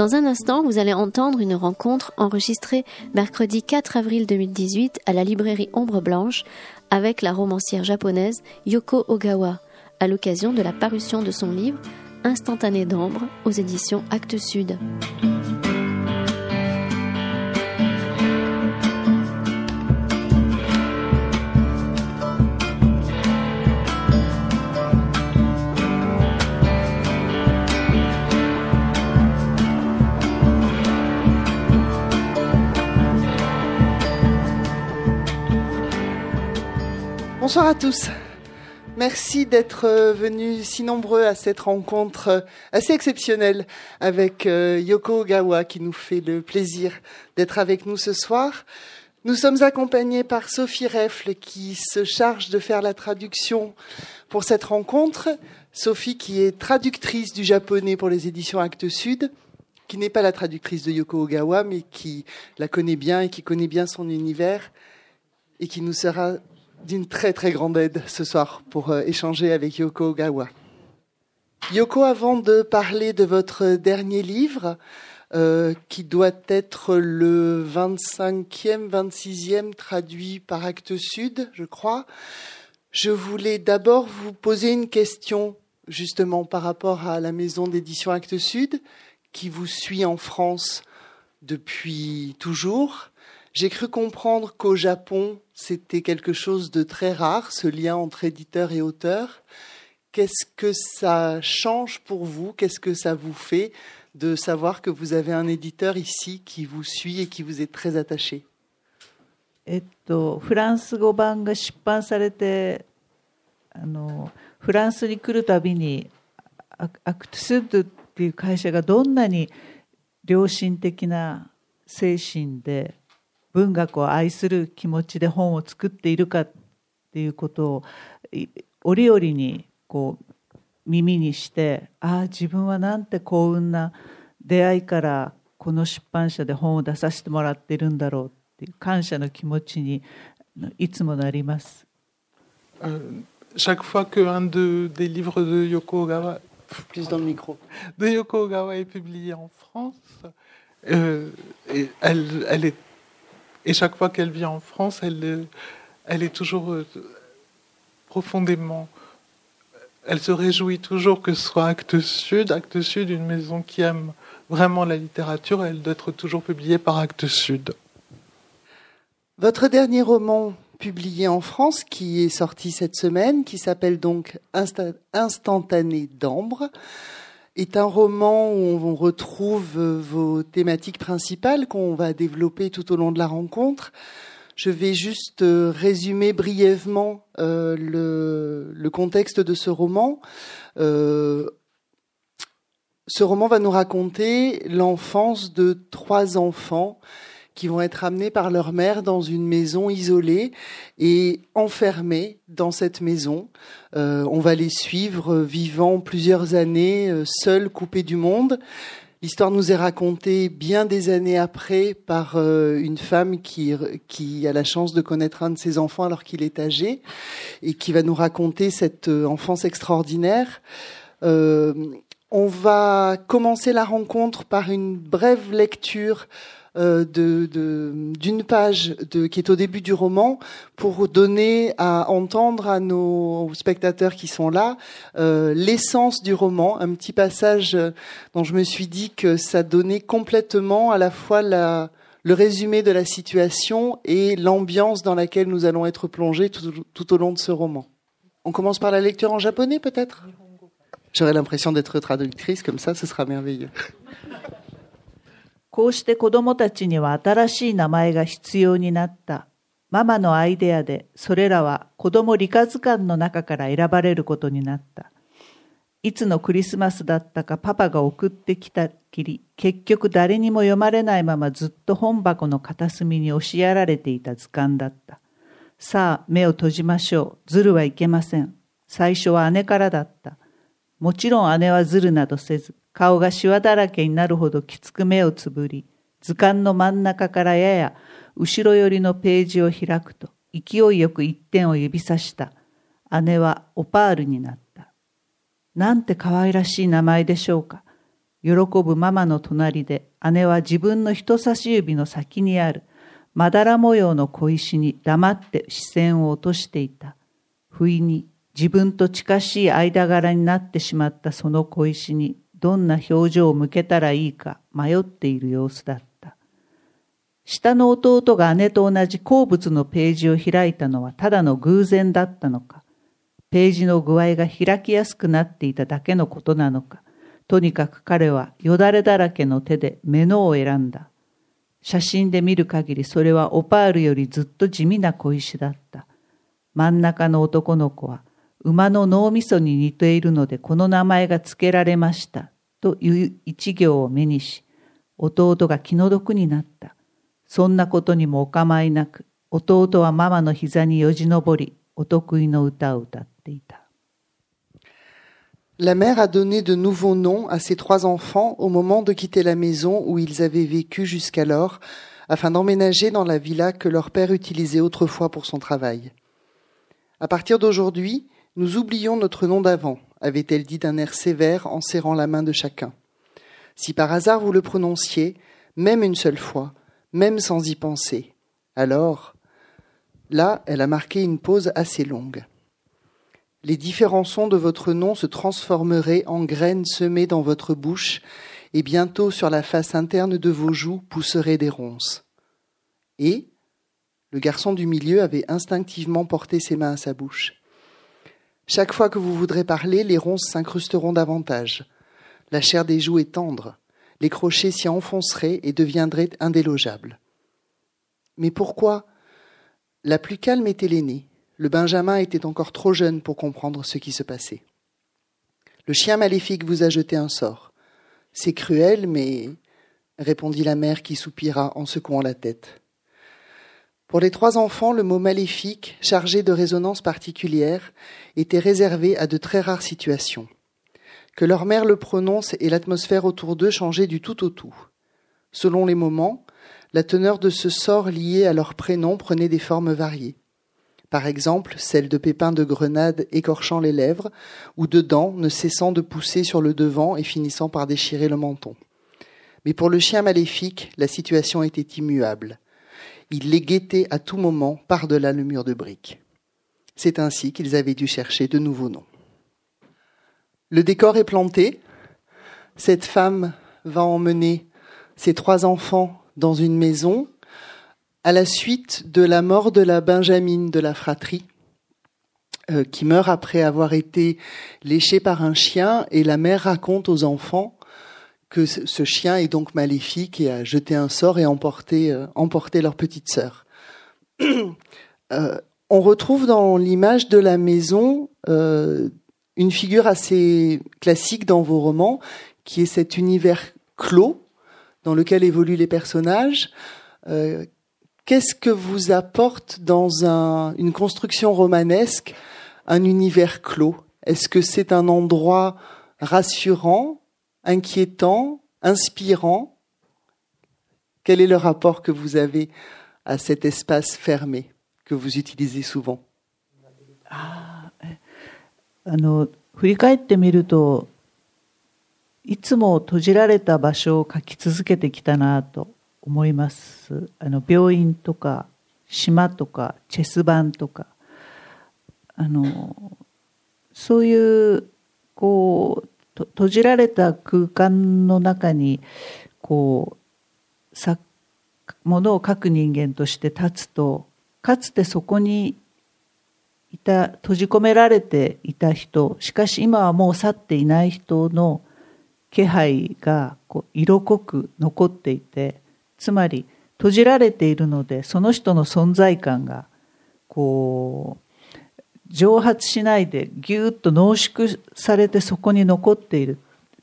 Dans un instant, vous allez entendre une rencontre enregistrée mercredi 4 avril 2018 à la librairie Ombre Blanche avec la romancière japonaise Yoko Ogawa à l'occasion de la parution de son livre Instantané d'ambre aux éditions Actes Sud. Bonsoir à tous. Merci d'être euh, venus si nombreux à cette rencontre euh, assez exceptionnelle avec euh, Yoko Ogawa qui nous fait le plaisir d'être avec nous ce soir. Nous sommes accompagnés par Sophie Reffle qui se charge de faire la traduction pour cette rencontre. Sophie qui est traductrice du japonais pour les éditions Actes Sud, qui n'est pas la traductrice de Yoko Ogawa mais qui la connaît bien et qui connaît bien son univers et qui nous sera d'une très très grande aide ce soir pour euh, échanger avec Yoko Ogawa. Yoko, avant de parler de votre dernier livre, euh, qui doit être le 25e, 26e traduit par Actes Sud, je crois, je voulais d'abord vous poser une question justement par rapport à la maison d'édition Actes Sud, qui vous suit en France depuis toujours. J'ai cru comprendre qu'au Japon, c'était quelque chose de très rare, ce lien entre éditeur et auteur. Qu'est-ce que ça change pour vous Qu'est-ce que ça vous fait de savoir que vous avez un éditeur ici qui vous suit et qui vous est très attaché えっと、フランス語版が出版されてあのフランスに来るたびにアアクトゥスッドっていう会社がどんなに良心的な精神で 文学を愛する気持ちで本を作っているかっていうことを折々にこう耳にしてああ自分はなんて幸運な出会いからこの出版社で本を出させてもらっているんだろうっていう感謝の気持ちにいつもなります。chaque fois qu'un de, des livres de Yoko Ogawa, plus dans le micro, de Yoko Ogawa est publié en France, euh, et elle, elle est Et chaque fois qu'elle vient en France, elle, est toujours euh, profondément. Elle se réjouit toujours que ce soit Actes Sud, Actes Sud, une maison qui aime vraiment la littérature, elle d'être toujours publiée par Actes Sud. Votre dernier roman publié en France, qui est sorti cette semaine, qui s'appelle donc Instantané d'ambre, est un roman où on retrouve euh, vos thématiques principales qu'on va développer tout au long de la rencontre. Je vais juste euh, résumer brièvement euh, le, contexte de ce roman. ce roman va nous raconter l'enfance de trois enfants qui vont être amenés par leur mère dans une maison isolée et enfermés dans cette maison. Euh, on va les suivre vivant plusieurs années, euh, seuls, coupés du monde. L'histoire nous est racontée bien des années après par euh, une femme qui a la chance de connaître un de ses enfants alors qu'il est âgé et qui va nous raconter cette enfance extraordinaire. on va commencer la rencontre par une brève lecture euh, d'une page qui est au début du roman pour donner à entendre à nos spectateurs qui sont là euh, l'essence du roman, un petit passage dont je me suis dit que ça donnait complètement à la fois le résumé de la situation et l'ambiance dans laquelle nous allons être plongés tout au long de ce roman. On commence par la lecture en japonais peut-être? J'aurais l'impression d'être traductrice, comme ça ce sera merveilleux. こうして子供たちには新しい名前が必要になった。ママのアイデアで、それらは子供理科図鑑の中から選ばれることになった。いつのクリスマスだったかパパが送ってきたきり、結局誰にも読まれないままずっと本箱の片隅に押しやられていた図鑑だった。さあ、目を閉じましょう。ずるはいけません。最初は姉からだった。もちろん姉はずるなどせず、顔がシワだらけになるほどきつく目をつぶり、図鑑の真ん中からやや後ろ寄りのページを開くと、勢いよく一点を指さした。姉はオパールになった。なんて可愛らしい名前でしょうか。喜ぶママの隣で姉は自分の人差し指の先にあるまだら模様の小石に黙って視線を落としていた。不意に自分と近しい間柄になってしまったその小石にどんな表情を向けたらいいか迷っている様子だった。下の弟が姉と同じ好物のページを開いたのはただの偶然だったのか、ページの具合が開きやすくなっていただけのことなのか、とにかく彼はよだれだらけの手で目のを選んだ。写真で見る限りそれはオパールよりずっと地味な小石だった。真ん中の男の子は馬の脳みそに似ているのでこの名前が付けられましたという一行を目にし、弟が気の毒になった。そんなことにもお構いなく、弟はママの膝によじ登り、お得意の歌を歌っていた。La mère a donné de nouveaux noms à ses trois enfants au moment de quitter la maison où ils avaient vécu jusqu'alors, afin d'emménager dans la villa que leur père utilisait autrefois pour son travail. À partir d'aujourd'hui, nous oublions notre nom d'avant, avait-elle dit d'un air sévère en serrant la main de chacun. Si par hasard vous le prononciez, même une seule fois, même sans y penser, alors, là, elle a marqué une pause assez longue les différents sons de votre nom se transformeraient en graines semées dans votre bouche, et bientôt sur la face interne de vos joues pousseraient des ronces. Et le garçon du milieu avait instinctivement porté ses mains à sa bouche. Chaque fois que vous voudrez parler, les ronces s'incrusteront davantage. La chair des joues est tendre, les crochets s'y enfonceraient et deviendraient indélogeables. Mais pourquoi La plus calme était l'aînée, le Benjamin était encore trop jeune pour comprendre ce qui se passait. Le chien maléfique vous a jeté un sort. C'est cruel, mais répondit la mère qui soupira en secouant la tête. Pour les trois enfants, le mot maléfique, chargé de résonance particulière, était réservé à de très rares situations. Que leur mère le prononce et l'atmosphère autour d'eux changeait du tout au tout. Selon les moments, la teneur de ce sort lié à leur prénom prenait des formes variées par exemple celle de pépins de grenade écorchant les lèvres, ou de dents ne cessant de pousser sur le devant et finissant par déchirer le menton. Mais pour le chien maléfique, la situation était immuable. Il les guettait à tout moment par-delà le mur de briques. C'est ainsi qu'ils avaient dû chercher de nouveaux noms. Le décor est planté. Cette femme va emmener ses trois enfants dans une maison à la suite de la mort de la Benjamine de la fratrie, euh, qui meurt après avoir été léchée par un chien, et la mère raconte aux enfants que ce chien est donc maléfique et a jeté un sort et emporté, euh, leur petite sœur. Euh, on retrouve dans l'image de la maison une figure assez classique dans vos romans, qui est cet univers clos dans lequel évoluent les personnages, Qu'est-ce que vous apporte dans un, une construction romanesque un univers clos? Est-ce que c'est un endroit rassurant, inquiétant, inspirant Quel est le rapport que vous avez à cet espace fermé que vous utilisez souvent あの振り返ってみるといつも閉じられた場所を書き続けてきたなと思いますあの病院とか島とかチェス盤とかあのそういうこう閉じられた空間の中にこうさものを書く人間として立つとかつてそこにいた閉じ込められていた人しかし今はもう去っていない人の気配がこう色濃く残っていてつまり閉じられているのでその人の存在感がこう蒸発しないでぎゅっと濃縮されてそこに残っている。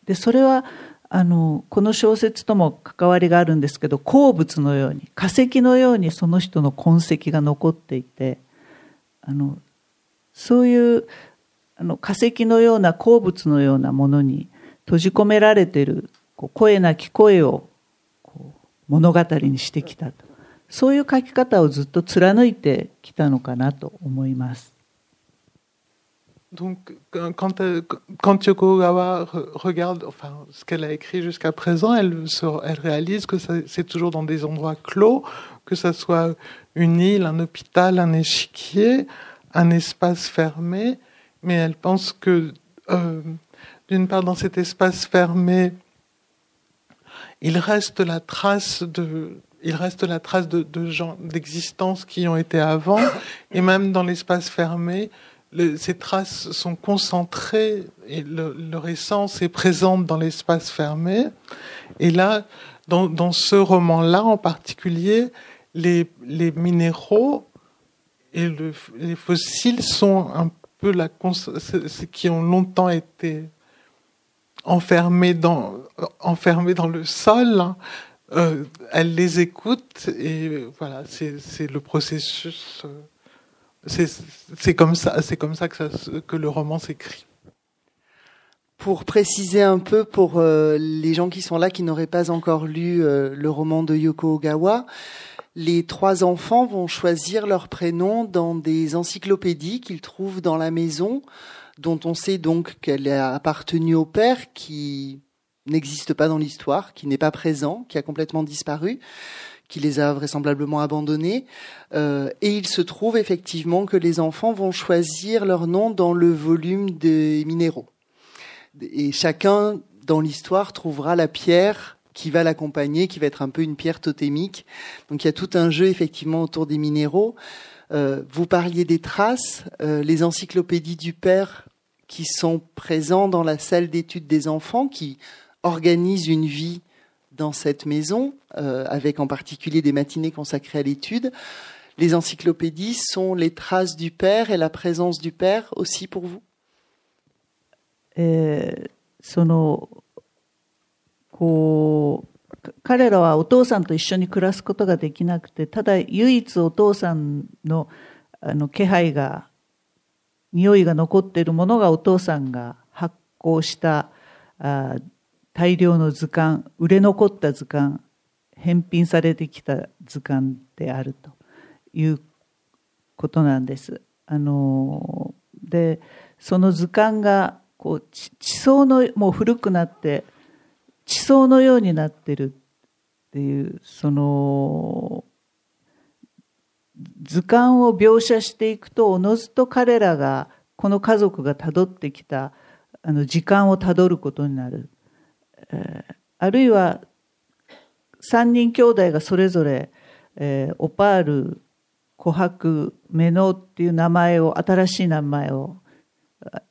でそれはあのこの小説とも関わりがあるんですけど鉱物のように化石のようにその人の痕跡が残っていてあのそういうあの化石のような鉱物のようなものに閉じ込められている声なき声を物語にしてきたと。そういう書き方をずっと貫いてきたのかなと思います。Donc, quand, quand Yoko regarde enfin, ce qu'elle a écrit jusqu'à présent, elle, réalise que c'est toujours dans des endroits clos, que ce soit une île, un hôpital, un échiquier, un espace fermé, mais elle pense que, euh, d'une part, dans cet espace fermé, il reste la trace de, il reste la trace de, gens, d'existence qui ont été avant, et même dans l'espace fermé, ces traces sont concentrées et leur essence est présente dans l'espace fermé. Et là, dans, dans ce roman-là en particulier, les, les minéraux et le, les fossiles sont un peu la qui ont longtemps été enfermés dans enfermés dans le sol. Hein. Euh, elle les écoute et voilà, c'est le processus. Euh, c'est comme ça, que le roman s'écrit. Pour préciser un peu pour euh, les gens qui sont là qui n'auraient pas encore lu euh, le roman de Yoko Ogawa, les trois enfants vont choisir leur prénom dans des encyclopédies qu'ils trouvent dans la maison, dont on sait donc qu'elle a appartenu au père qui n'existe pas dans l'histoire, qui n'est pas présent, qui a complètement disparu qui les a vraisemblablement abandonnés. Euh, et il se trouve effectivement que les enfants vont choisir leur nom dans le volume des minéraux. Et chacun dans l'histoire trouvera la pierre qui va l'accompagner, qui va être un peu une pierre totémique. Donc il y a tout un jeu effectivement autour des minéraux. Euh, vous parliez des traces, euh, les encyclopédies du père qui sont présents dans la salle d'études des enfants, qui organisent une vie dans cette maison, euh, avec en particulier des matinées consacrées à l'étude. Les encyclopédies sont les traces du père et la présence du père aussi pour vous えー、そのこう彼らはお父さんと一緒に暮らすことができなくてただ唯一お父さんのあの気配が匂いが残っているものがお父さんが発行したあ 大量の図鑑、売れ残った図鑑、返品されてきた図鑑であるということなんです。あのでその図鑑がこう地層のもう古くなって地層のようになってるっていうその図鑑を描写していくとおのずと彼らがこの家族がたどってきたあの時間をたどることになるあるいは3人兄弟がそれぞれ、えー、オパール、琥珀、メノっていう名前を、新しい名前を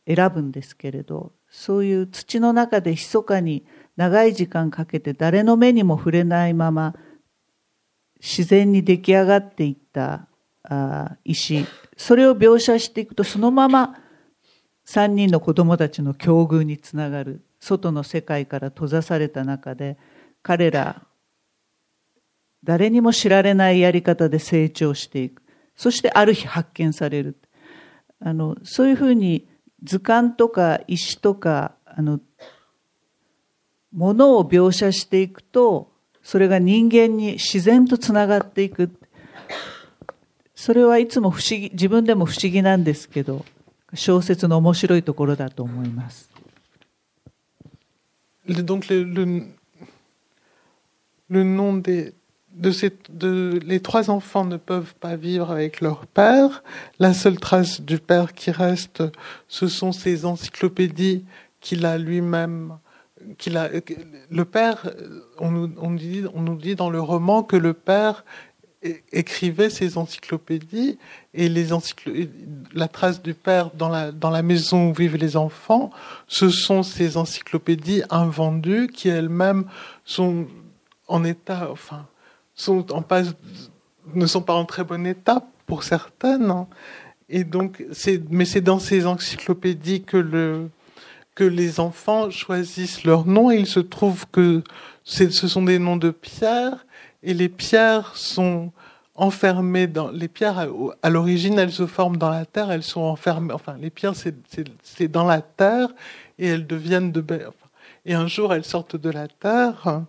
選ぶんですけれど、そういう土の中で密かに長い時間かけて誰の目にも触れないまま自然に出来上がっていったあ石、それを描写していくとそのまま3人の子供たちの境遇につながる。外の世界から閉ざされた中で彼ら誰にも知られないやり方で成長していくそしてある日発見されるあのそういうふうに図鑑とか石とかあのものを描写していくとそれが人間に自然とつながっていくそれはいつも不思議自分でも不思議なんですけど 小説の面白いところだと思います。donc le, le, nom des, de, ces, de les trois enfants ne peuvent pas vivre avec leur père. La seule trace du père qui reste, ce sont ces encyclopédies qu'il a lui-même. Qu'il a, le père, on nous, on, dit, on nous dit dans le roman que le père écrivait ses encyclopédies et les la trace du père dans la, dans la maison où vivent les enfants, ce sont ces encyclopédies invendues qui elles-mêmes sont en état, enfin, sont en passe, ne sont pas en très bon état pour certaines. Et donc, mais c'est dans ces encyclopédies que le, que les enfants choisissent leur nom. Et il se trouve que ce sont des noms de pierres et les pierres sont enfermées dans les pierres à, l'origine elles se forment dans la terre elles sont enfermées enfin les pierres c'est dans la terre et elles deviennent de et un jour elles sortent de la terre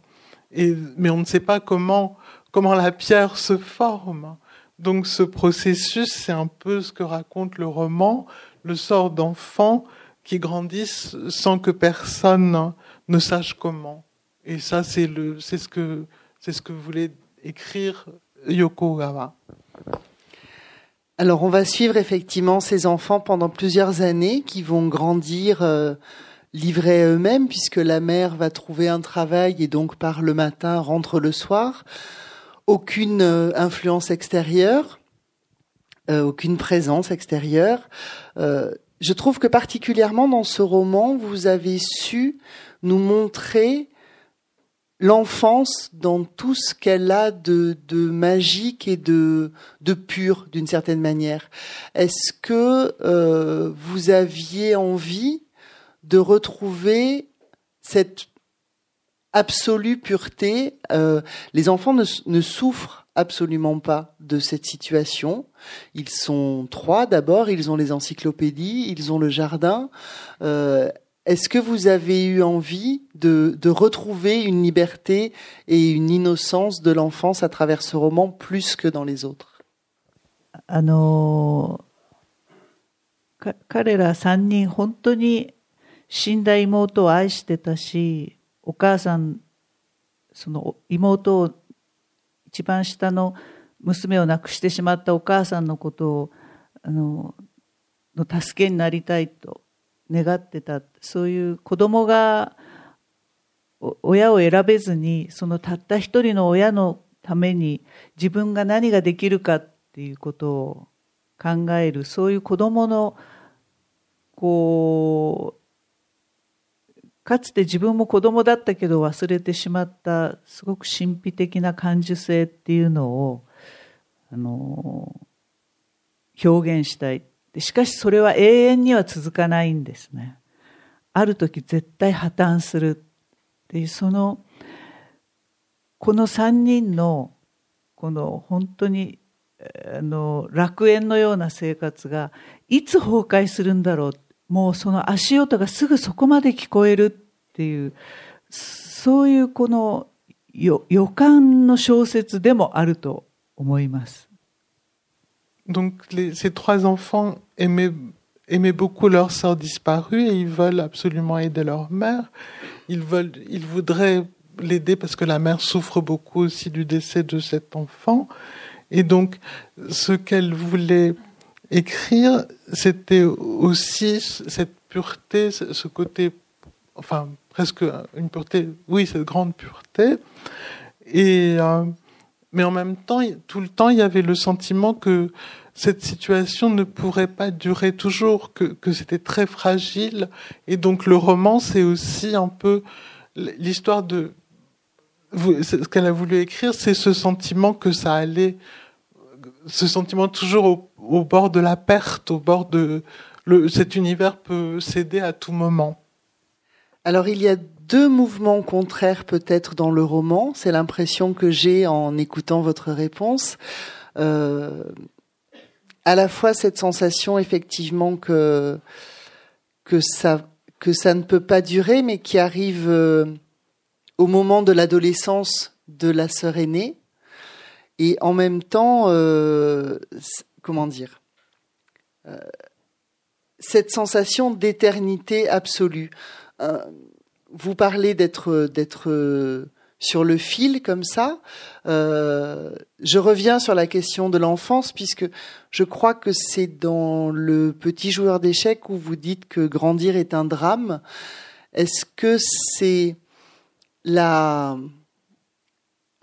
et mais on ne sait pas comment comment la pierre se forme donc ce processus c'est un peu ce que raconte le roman le sort d'enfants qui grandissent sans que personne ne sache comment. Et ça, c'est le, c'est ce que, c'est ce que voulait écrire Yoko Ogawa. Alors, on va suivre effectivement ces enfants pendant plusieurs années qui vont grandir euh, livrés à eux-mêmes puisque la mère va trouver un travail et donc par le matin rentre le soir. Aucune euh, influence extérieure, euh, aucune présence extérieure. Je trouve que particulièrement dans ce roman, vous avez su nous montrer l'enfance dans tout ce qu'elle a de, magique et de, pur d'une certaine manière. Est-ce que euh, vous aviez envie de retrouver cette absolue pureté euh, Les enfants ne, ne souffrent absolument pas de cette situation. Ils sont trois d'abord, ils ont les encyclopédies, ils ont le jardin. Euh, est-ce que vous avez eu envie de, de, retrouver une liberté et une innocence de l'enfance à travers ce roman plus que dans les autres あの彼ら三人本当に死んだ妹を愛してたしお母さんその妹を一番下の娘を亡くしてしまったお母さんのことをあのの助けになりたいと 願ってたそういう子供が親を選べずにそのたった一人の親のために自分が何ができるかっていうことを考えるそういう子供のこうかつて自分も子供だったけど忘れてしまったすごく神秘的な感受性っていうのをあの表現したい。しかしそれは永遠には続かないんですね。ある時絶対破綻するっていうそのこの3人のこの本当にあの楽園のような生活がいつ崩壊するんだろうもうその足音がすぐそこまで聞こえるっていうそういうこの予感の小説でもあると思います。Donc ces trois enfants aimaient, aimaient beaucoup leur sœur disparue et ils veulent absolument aider leur mère. Ils, veulent, ils voudraient l'aider parce que la mère souffre beaucoup aussi du décès de cet enfant. Et donc, ce qu'elle voulait écrire, c'était aussi cette pureté, ce côté, enfin, presque une pureté, oui, cette grande pureté. Et, euh, mais en même temps, tout le temps, il y avait le sentiment que cette situation ne pourrait pas durer toujours, que, c'était très fragile. Et donc le roman, c'est aussi un peu l'histoire de... Ce qu'elle a voulu écrire, c'est ce sentiment que ça allait... Ce sentiment toujours au, bord de la perte, au bord de... Cet univers peut céder à tout moment. Alors il y a deux mouvements contraires peut-être dans le roman, c'est l'impression que j'ai en écoutant votre réponse. Euh, à la fois cette sensation effectivement que que ça que ça ne peut pas durer, mais qui arrive euh, au moment de l'adolescence de la sœur aînée, et en même temps, euh, comment dire, euh, cette sensation d'éternité absolue. Euh, vous parlez d'être d'être sur le fil comme ça. Euh, je reviens sur la question de l'enfance puisque je crois que c'est dans le petit joueur d'échecs où vous dites que grandir est un drame. Est-ce que c'est la...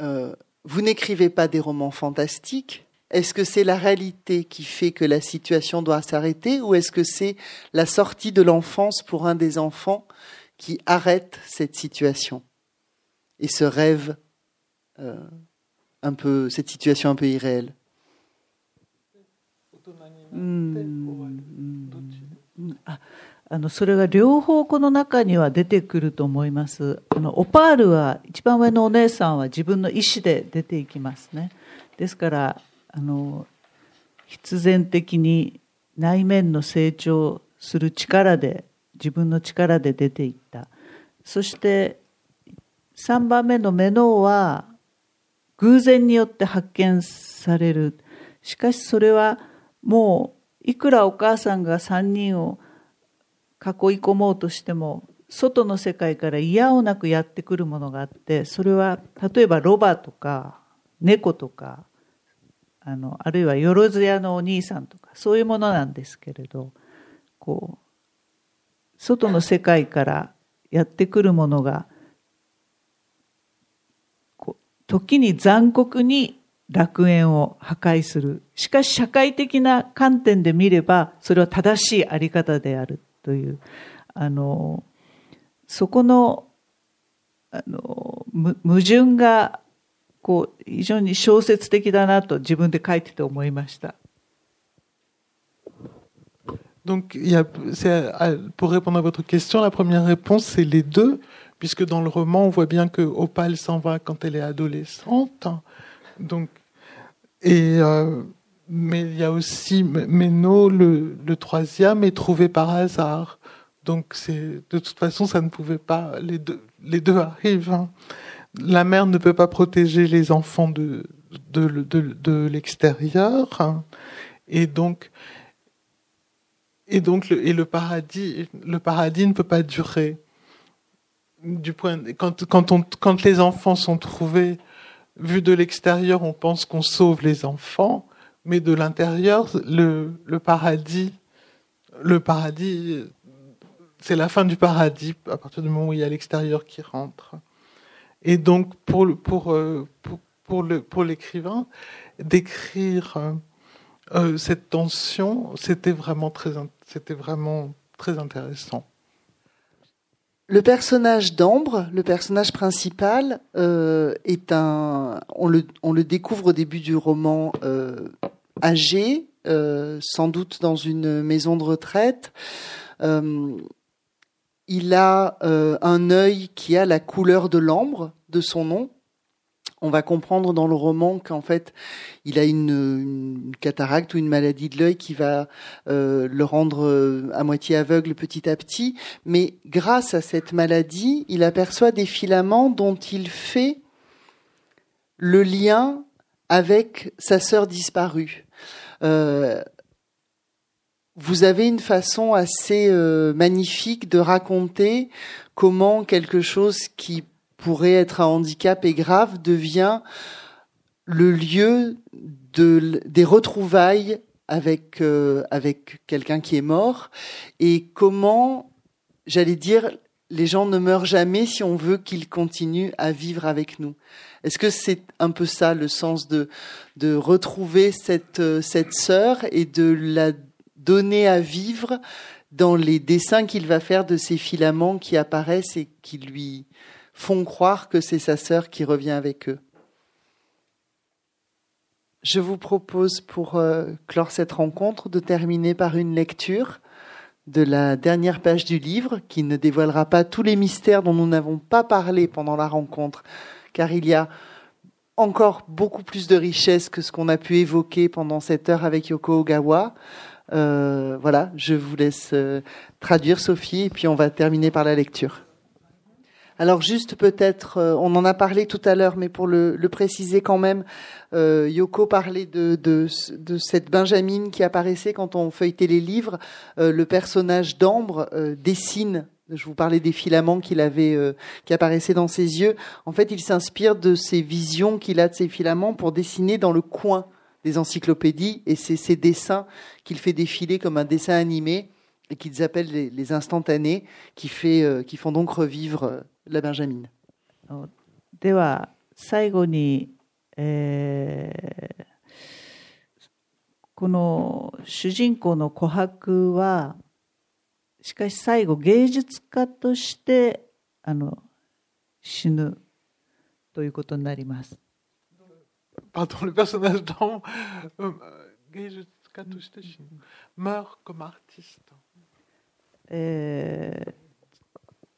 Euh, vous n'écrivez pas des romans fantastiques? Est-ce que c'est la réalité qui fait que la situation doit s'arrêter ou est-ce que c'est la sortie de l'enfance pour un des enfants qui arrête cette situation et ce rêve euh, un peu, cette situation un peu irréelle. ああのそれが両方この中には出てくると思います。あのオパールは一番上のお姉さんは自分の意思で出ていきますね。ですからあの必然的に内面の成長する力で自分の力で出ていったそして3番目のメノは偶然によって発見される。しかしそれはもういくらお母さんが3人を囲い込もうとしても外の世界から嫌をなくやってくるものがあってそれは例えばロバとか猫とかあのあるいはよろずやのお兄さんとかそういうものなんですけれどこう外の世界からやってくるものがこう時に残酷に楽園を破壊するしかし社会的な観点で見ればそれは正しいあり方であるというあのそこのあの矛盾がこう非常に小説的だなと自分で書いてて思いました。Donc, y a, pour répondre à votre question, la première réponse, c'est les deux, puisque dans le roman, on voit bien que Opal s'en va quand elle est adolescente. Donc, et, euh, mais il y a aussi Meno, le, troisième, est trouvé par hasard. Donc, de toute façon, ça ne pouvait pas, les deux, arrivent. Hein. La mère ne peut pas protéger les enfants de, de, l'extérieur. Et donc, et donc, le, et le paradis, le paradis ne peut pas durer. Du point, quand, quand, quand les enfants sont trouvés, vus de l'extérieur, on pense qu'on sauve les enfants, mais de l'intérieur, le, le paradis, le paradis, c'est la fin du paradis à partir du moment où il y a l'extérieur qui rentre. Et donc, pour, euh, pour, pour, pour l'écrivain, d'écrire euh, cette tension, c'était vraiment très, c'était vraiment très intéressant. Le personnage d'Ambre, le personnage principal, euh, est un. On le, découvre au début du roman euh, âgé, euh, sans doute dans une maison de retraite. Il a un œil qui a la couleur de l'ambre de son nom on va comprendre dans le roman qu'en fait, il a une, cataracte ou une maladie de l'œil qui va euh, le rendre euh, à moitié aveugle petit à petit. Mais grâce à cette maladie, il aperçoit des filaments dont il fait le lien avec sa sœur disparue. Euh, vous avez une façon assez magnifique de raconter comment quelque chose qui pourrait être un handicap et grave devient le lieu de, des retrouvailles avec, euh, avec quelqu'un qui est mort et comment, j'allais dire, les gens ne meurent jamais si on veut qu'ils continuent à vivre avec nous. Est-ce que c'est un peu ça le sens de, de retrouver cette, euh, cette sœur et de la donner à vivre dans les dessins qu'il va faire de ces filaments qui apparaissent et qui lui, font croire que c'est sa sœur qui revient avec eux. Je vous propose pour euh, clore cette rencontre de terminer par une lecture de la dernière page du livre qui ne dévoilera pas tous les mystères dont nous n'avons pas parlé pendant la rencontre, car il y a encore beaucoup plus de richesse que ce qu'on a pu évoquer pendant cette heure avec Yoko Ogawa. Euh, voilà, je vous laisse euh, traduire Sophie et puis on va terminer par la lecture. Alors juste peut-être, euh, on en a parlé tout à l'heure, mais pour le, préciser quand même, euh, Yoko parlait de, de, cette Benjamine qui apparaissait quand on feuilletait les livres. Euh, le personnage d'Ambre dessine. Je vous parlais des filaments qu'il avait, qui apparaissaient dans ses yeux. En fait, il s'inspire de ces visions qu'il a de ces filaments pour dessiner dans le coin des encyclopédies, et c'est ces dessins qu'il fait défiler comme un dessin animé et qu'ils appellent les, instantanés, qui, fait, qui font donc revivre la ジェンヌでは最後に、この主人公の琥珀はしかし最後芸術家としてあの死ぬということになります。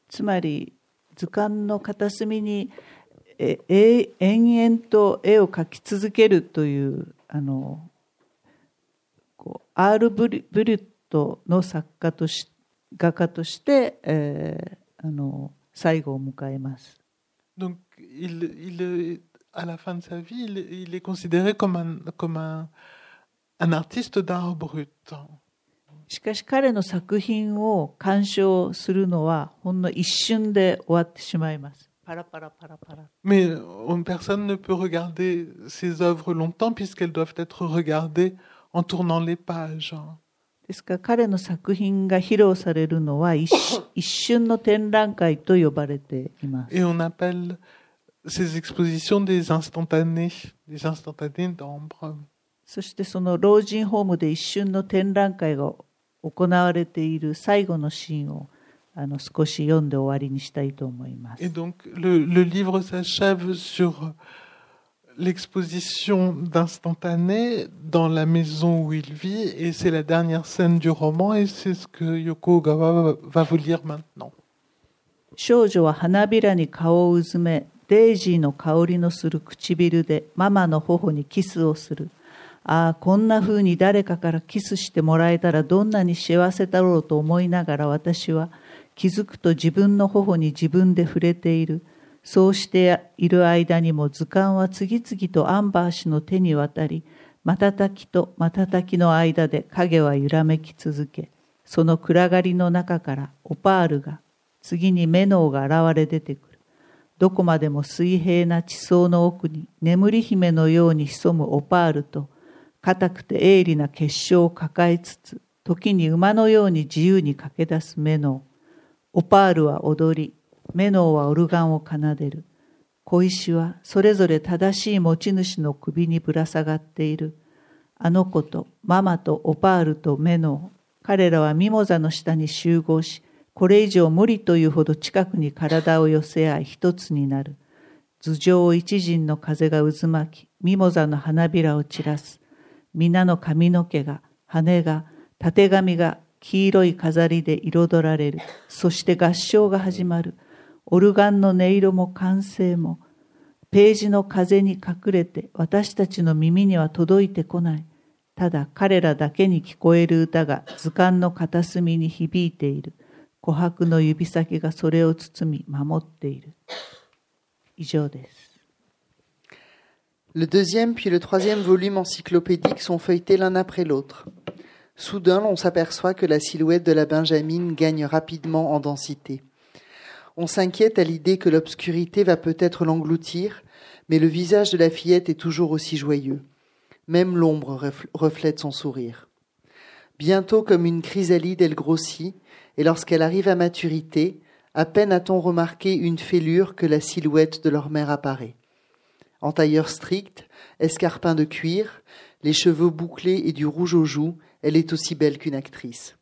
つまり図鑑の片隅にえ延々と絵を描き続けるというあのこうアール・ブリュットの作家とし画家として、えー、あの最後を迎えます。Donc, il, il, à la fin de sa vie, il, il est considéré comme un, comme un, un artiste d'art brut. しかし彼の作品を鑑賞するのはほんの一瞬で終わってしまいます。パラパラパラパラ。Mais euh, personne ne peut regarder ses œuvres longtemps puisqu'elles doivent être regardées en tournant les pages. ですから彼の作品が披露されるのは一一瞬の展覧会と呼ばれています。Et on appelle ces expositions des instantanés, des instantanés d'ambre. そしてその老人ホームで一瞬の展覧会が行われている最後のシーンをあの少し読んで終わりにしたいと思います Et。donc le, le livre s'achève sur l'exposition d'instantanés dans la maison où il vit et c'est la dernière scène du roman et c'est ce que Yoko Ogawa va- va vous lire maintenant. 少女は花びらに顔をうずめ、デイジーの香りのする唇でママの頬にキスをする。ああ、こんな風に誰かからキスしてもらえたらどんなに幸せだろうと思いながら私は気づくと自分の頬に自分で触れている。そうしている間にも図鑑は次々とアンバー氏の手に渡り、瞬きと瞬きの間で影は揺らめき続け、その暗がりの中からオパールが次にメノウが現れ出てくる。どこまでも水平な地層の奥に眠り姫のように潜むオパールと、硬くて鋭利な結晶を抱えつつ、時に馬のように自由に駆け出すメノウ。オパールは踊り、メノウはオルガンを奏でる。小石はそれぞれ正しい持ち主の首にぶら下がっている。あの子とママとオパールとメノウ。彼らはミモザの下に集合し、これ以上無理というほど近くに体を寄せ合い一つになる。頭上を一陣の風が渦巻き、ミモザの花びらを散らす。皆の髪の毛が、羽が、たてがみが黄色い飾りで彩られる。そして合唱が始まる。オルガンの音色も歓声も、ページの風に隠れて私たちの耳には届いてこない。ただ彼らだけに聞こえる歌が図鑑の片隅に響いている。琥珀の指先がそれを包み守っている。以上です。Le deuxième puis le troisième volume encyclopédique sont feuilletés l'un après l'autre. Soudain, on s'aperçoit que la silhouette de la Benjamine gagne rapidement en densité. On s'inquiète à l'idée que l'obscurité va peut-être l'engloutir, mais le visage de la fillette est toujours aussi joyeux. Même l'ombre refl- reflète son sourire. Bientôt, comme une chrysalide, elle grossit, et lorsqu'elle arrive à maturité, à peine a-t-on remarqué une fêlure que la silhouette de leur mère apparaît. En tailleur strict, escarpin de cuir, les cheveux bouclés et du rouge aux joues, elle est aussi belle qu'une actrice.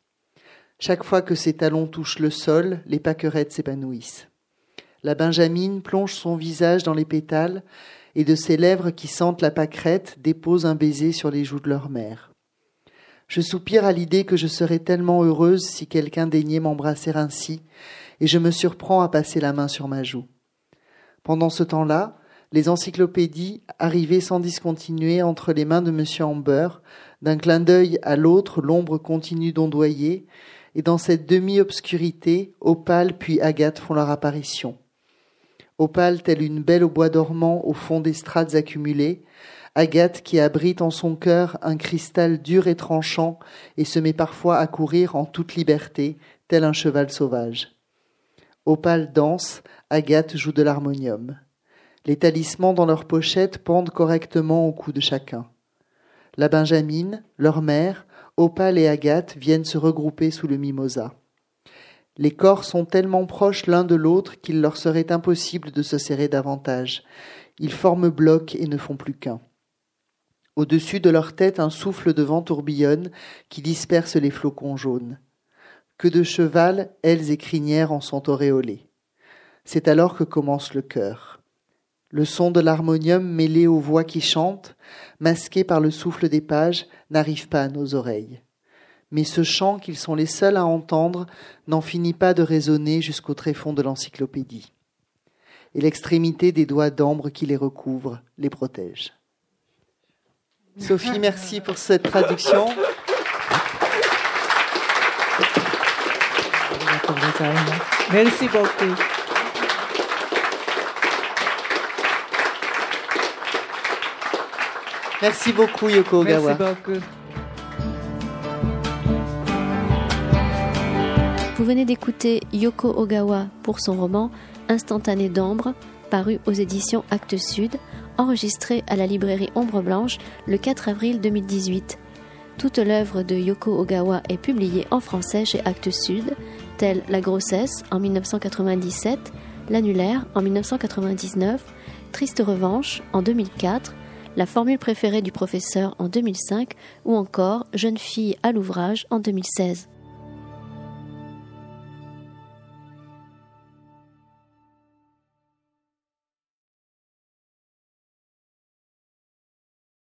Chaque fois que ses talons touchent le sol, les pâquerettes s'épanouissent. La Benjamine plonge son visage dans les pétales et de ses lèvres qui sentent la pâquerette dépose un baiser sur les joues de leur mère. Je soupire à l'idée que je serais tellement heureuse si quelqu'un daignait m'embrasser ainsi, et je me surprends à passer la main sur ma joue. Pendant ce temps-là, les encyclopédies arrivaient sans discontinuer entre les mains de M. Amber, d'un clin d'œil à l'autre, l'ombre continue d'ondoyer, et dans cette demi-obscurité, Opale puis Agathe font leur apparition. Opale telle une belle au bois dormant au fond des strates accumulées, Agathe qui abrite en son cœur un cristal dur et tranchant et se met parfois à courir en toute liberté, tel un cheval sauvage. Opale danse, Agathe joue de l'harmonium. Les talismans dans leurs pochettes pendent correctement au cou de chacun. La Benjamine, leur mère, Opale et Agathe viennent se regrouper sous le mimosa. Les corps sont tellement proches l'un de l'autre qu'il leur serait impossible de se serrer davantage. Ils forment bloc et ne font plus qu'un. Au-dessus de leur tête, un souffle de vent tourbillonne qui disperse les flocons jaunes. Que de cheval, ailes et crinières en sont auréolées. C'est alors que commence le chœur. Le son de l'harmonium mêlé aux voix qui chantent, masqué par le souffle des pages, n'arrive pas à nos oreilles. Mais ce chant qu'ils sont les seuls à entendre n'en finit pas de résonner jusqu'au tréfonds de l'encyclopédie. Et l'extrémité des doigts d'ambre qui les recouvrent les protège. Sophie, merci pour cette traduction. あり Merci beaucoup, Yoko Ogawa. Merci beaucoup. Vous venez d'écouter Yoko Ogawa pour son roman Instantané d'ambre, paru aux éditions Actes Sud, enregistré à la librairie Ombre Blanche le 4 avril 2018. Toute l'œuvre de Yoko Ogawa est publiée en français chez Actes Sud, telle La grossesse en 1997, L'annulaire en 1999, Triste revanche en 2004, la formule préférée du professeur en 2005 ou encore Jeune fille à l'ouvrage en 2016.